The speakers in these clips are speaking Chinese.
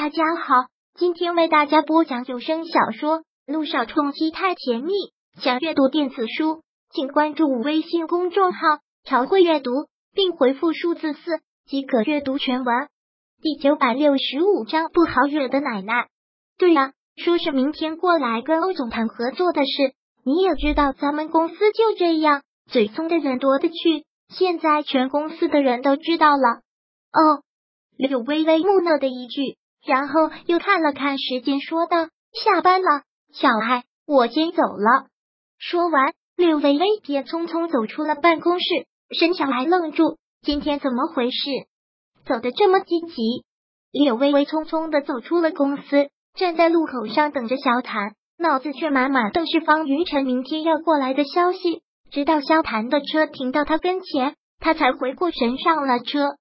大家好，今天为大家播讲有声小说《路上冲击太甜蜜》。想阅读电子书，请关注微信公众号“朝会阅读”，并回复数字四即可阅读全文。第九百六十五章不好惹的奶奶。对呀，说是明天过来跟欧总谈合作的事。你也知道，咱们公司就这样，嘴松的人多的去。现在全公司的人都知道了。哦，柳微微木讷的一句。然后又看了看时间，说道：“下班了，小爱，我先走了。”说完，柳微微也匆匆走出了办公室。沈小爱愣住，今天怎么回事？走的这么积极？柳微微匆匆的走出了公司，站在路口上等着萧谈，脑子却满满都是方云晨明天要过来的消息。直到萧谈的车停到他跟前，他才回过神，上了车。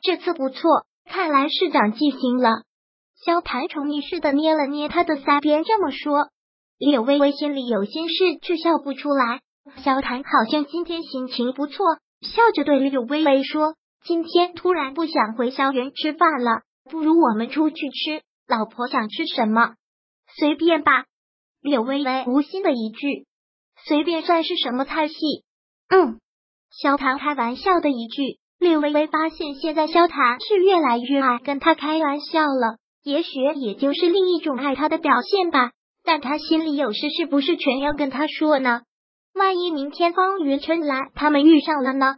这次不错，看来是长记性了。萧谭宠溺似的捏了捏他的腮边，这么说。柳微微心里有心事，却笑不出来。萧谭好像今天心情不错，笑着对柳微微说：“今天突然不想回校园吃饭了，不如我们出去吃。老婆想吃什么？随便吧。”柳微微无心的一句：“随便算是什么菜系？”嗯，萧谭开玩笑的一句。柳微微发现，现在萧谭是越来越爱跟他开玩笑了。也许也就是另一种爱他的表现吧，但他心里有事，是不是全要跟他说呢？万一明天方云春来，他们遇上了呢？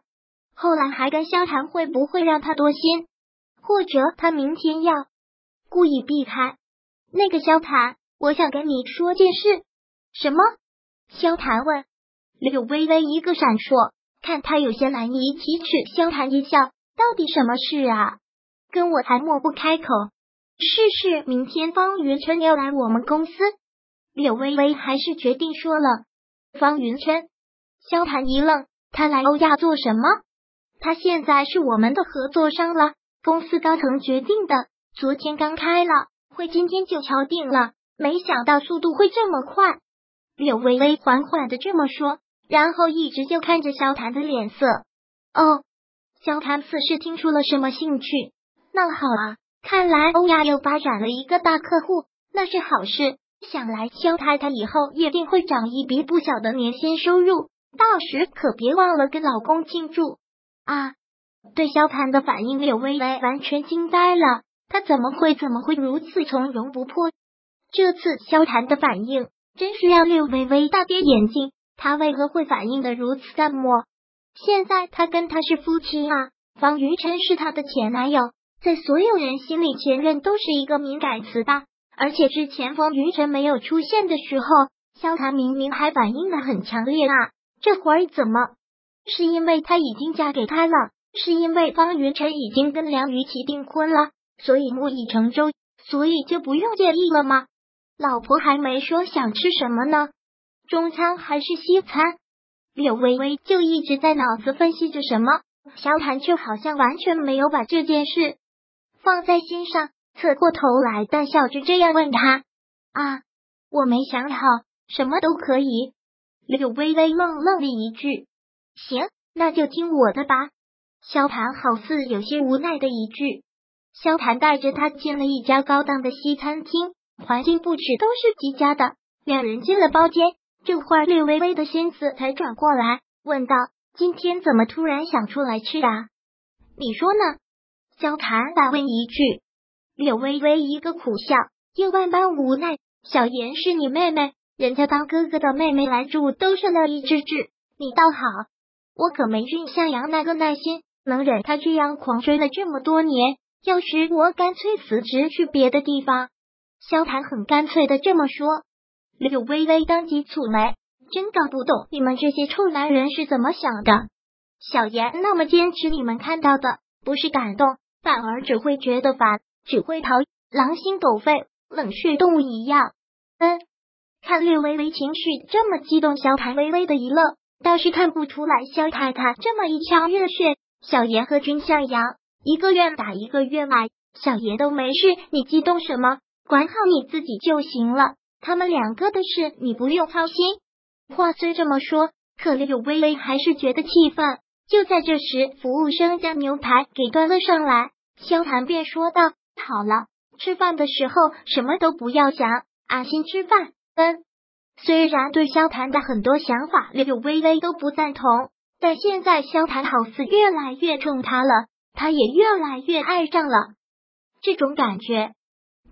后来还跟萧谈，会不会让他多心？或者他明天要故意避开那个萧谈？我想跟你说件事。什么？萧谈问。柳微微一个闪烁，看他有些难以启齿。萧谈一笑，到底什么事啊？跟我还莫不开口。试试明天方云春要来我们公司，柳微微还是决定说了。方云春，萧谈一愣，他来欧亚做什么？他现在是我们的合作商了，公司高层决定的，昨天刚开了会，今天就敲定了。没想到速度会这么快。柳微微缓缓的这么说，然后一直就看着萧谈的脸色。哦，萧谈似是听出了什么兴趣。那好啊。看来欧亚又发展了一个大客户，那是好事。想来肖太太以后一定会涨一笔不小的年薪收入，到时可别忘了跟老公庆祝啊！对萧谈的反应，柳微微完全惊呆了。他怎么会怎么会如此从容不迫？这次萧谈的反应真是让柳微微大跌眼镜。他为何会反应的如此淡漠？现在他跟他是夫妻啊，方云晨是他的前男友。在所有人心里，前任都是一个敏感词吧。而且之前风云晨没有出现的时候，萧谈明明还反应的很强烈啊。这会儿怎么？是因为他已经嫁给他了？是因为方云晨已经跟梁雨绮订婚了，所以木已成舟，所以就不用介意了吗？老婆还没说想吃什么呢？中餐还是西餐？柳微微就一直在脑子分析着什么，萧谈却好像完全没有把这件事。放在心上，侧过头来，淡笑着这样问他：“啊，我没想好，什么都可以。”柳微微愣愣的一句：“行，那就听我的吧。”萧谈好似有些无奈的一句。萧谈带着他进了一家高档的西餐厅，环境布置都是极佳的。两人进了包间，这会儿柳微微的心思才转过来，问道：“今天怎么突然想出来吃啊？你说呢？”萧谈反问一句，柳微微一个苦笑，又万般无奈。小妍是你妹妹，人家当哥哥的妹妹来住都是乐意之至，你倒好，我可没俊向阳那个耐心，能忍他这样狂追了这么多年。要是我干脆辞职去别的地方。萧谈很干脆的这么说。柳微微当即蹙眉，真搞不懂你们这些臭男人是怎么想的。小妍那么坚持，你们看到的不是感动。反而只会觉得烦，只会逃，狼心狗肺，冷血动物一样。嗯，看略微微情绪这么激动，萧谈微微的一愣，倒是看不出来肖太太这么一腔热血。小爷和君向阳，一个愿打一个愿挨，小爷都没事，你激动什么？管好你自己就行了，他们两个的事你不用操心。话虽这么说，可略微微还是觉得气愤。就在这时，服务生将牛排给端了上来。萧谈便说道：“好了，吃饭的时候什么都不要想，安心吃饭。嗯，虽然对萧谈的很多想法柳微微都不赞同，但现在萧谈好似越来越宠她了，她也越来越爱上了这种感觉。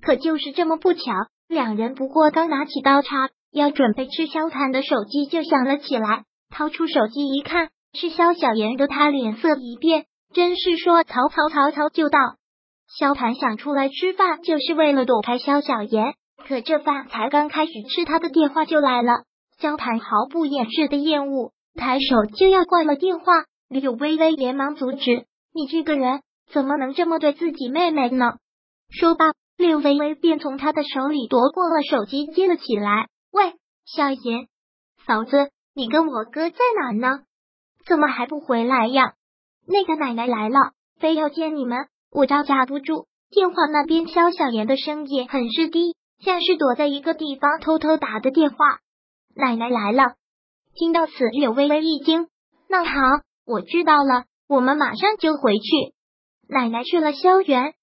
可就是这么不巧，两人不过刚拿起刀叉要准备吃，萧谈的手机就响了起来。掏出手机一看，是萧小言的，他脸色一变，真是说曹操曹操就到。萧谭想出来吃饭，就是为了躲开萧小言。可这饭才刚开始吃，他的电话就来了。萧谭毫不掩饰的厌恶，抬手就要挂了电话。柳微微连忙阻止：“你这个人怎么能这么对自己妹妹呢？”说罢，柳微微便从他的手里夺过了手机，接了起来：“喂，小言，嫂子，你跟我哥在哪呢？怎么还不回来呀？那个奶奶来了，非要见你们。”我招架不住，电话那边肖小妍的声音很是低，像是躲在一个地方偷偷打的电话。奶奶来了，听到此，柳微微一惊。那好，我知道了，我们马上就回去。奶奶去了萧园，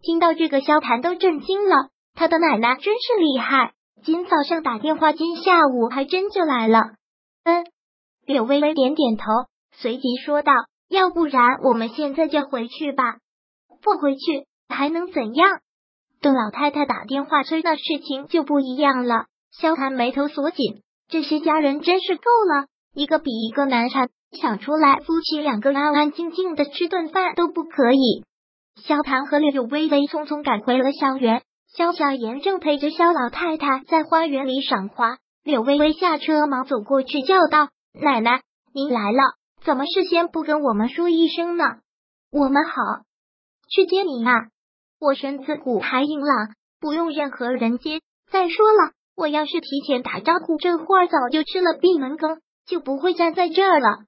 听到这个，萧谭都震惊了。他的奶奶真是厉害，今早上打电话，今下午还真就来了。嗯，柳微微点点头，随即说道：“要不然我们现在就回去吧。”不回去还能怎样？邓老太太打电话催的事情就不一样了。萧寒眉头锁紧，这些家人真是够了，一个比一个难缠，想出来夫妻两个安安静静的吃顿饭都不可以。萧谭和柳微微匆匆赶回了校园，萧小言正陪着萧老太太在花园里赏花。柳微微下车，忙走过去叫道：“奶奶，您来了，怎么事先不跟我们说一声呢？我们好。”去接你啊！我身子骨还硬朗，不用任何人接。再说了，我要是提前打招呼，这会儿早就吃了闭门羹，就不会站在这儿了。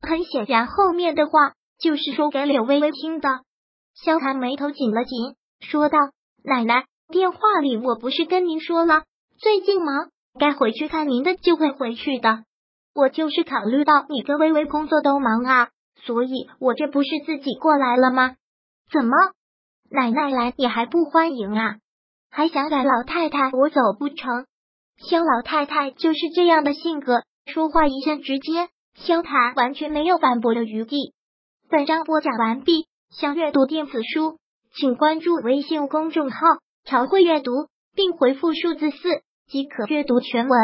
很显然，后面的话就是说给柳微微听的。萧寒眉头紧了紧，说道：“奶奶，电话里我不是跟您说了，最近忙，该回去看您的就会回去的。我就是考虑到你跟微微工作都忙啊，所以我这不是自己过来了吗？”怎么，奶奶来你还不欢迎啊？还想赶老太太我走不成？肖老太太就是这样的性格，说话一向直接。肖谈完全没有反驳的余地。本章播讲完毕，想阅读电子书，请关注微信公众号“朝会阅读”，并回复数字四即可阅读全文。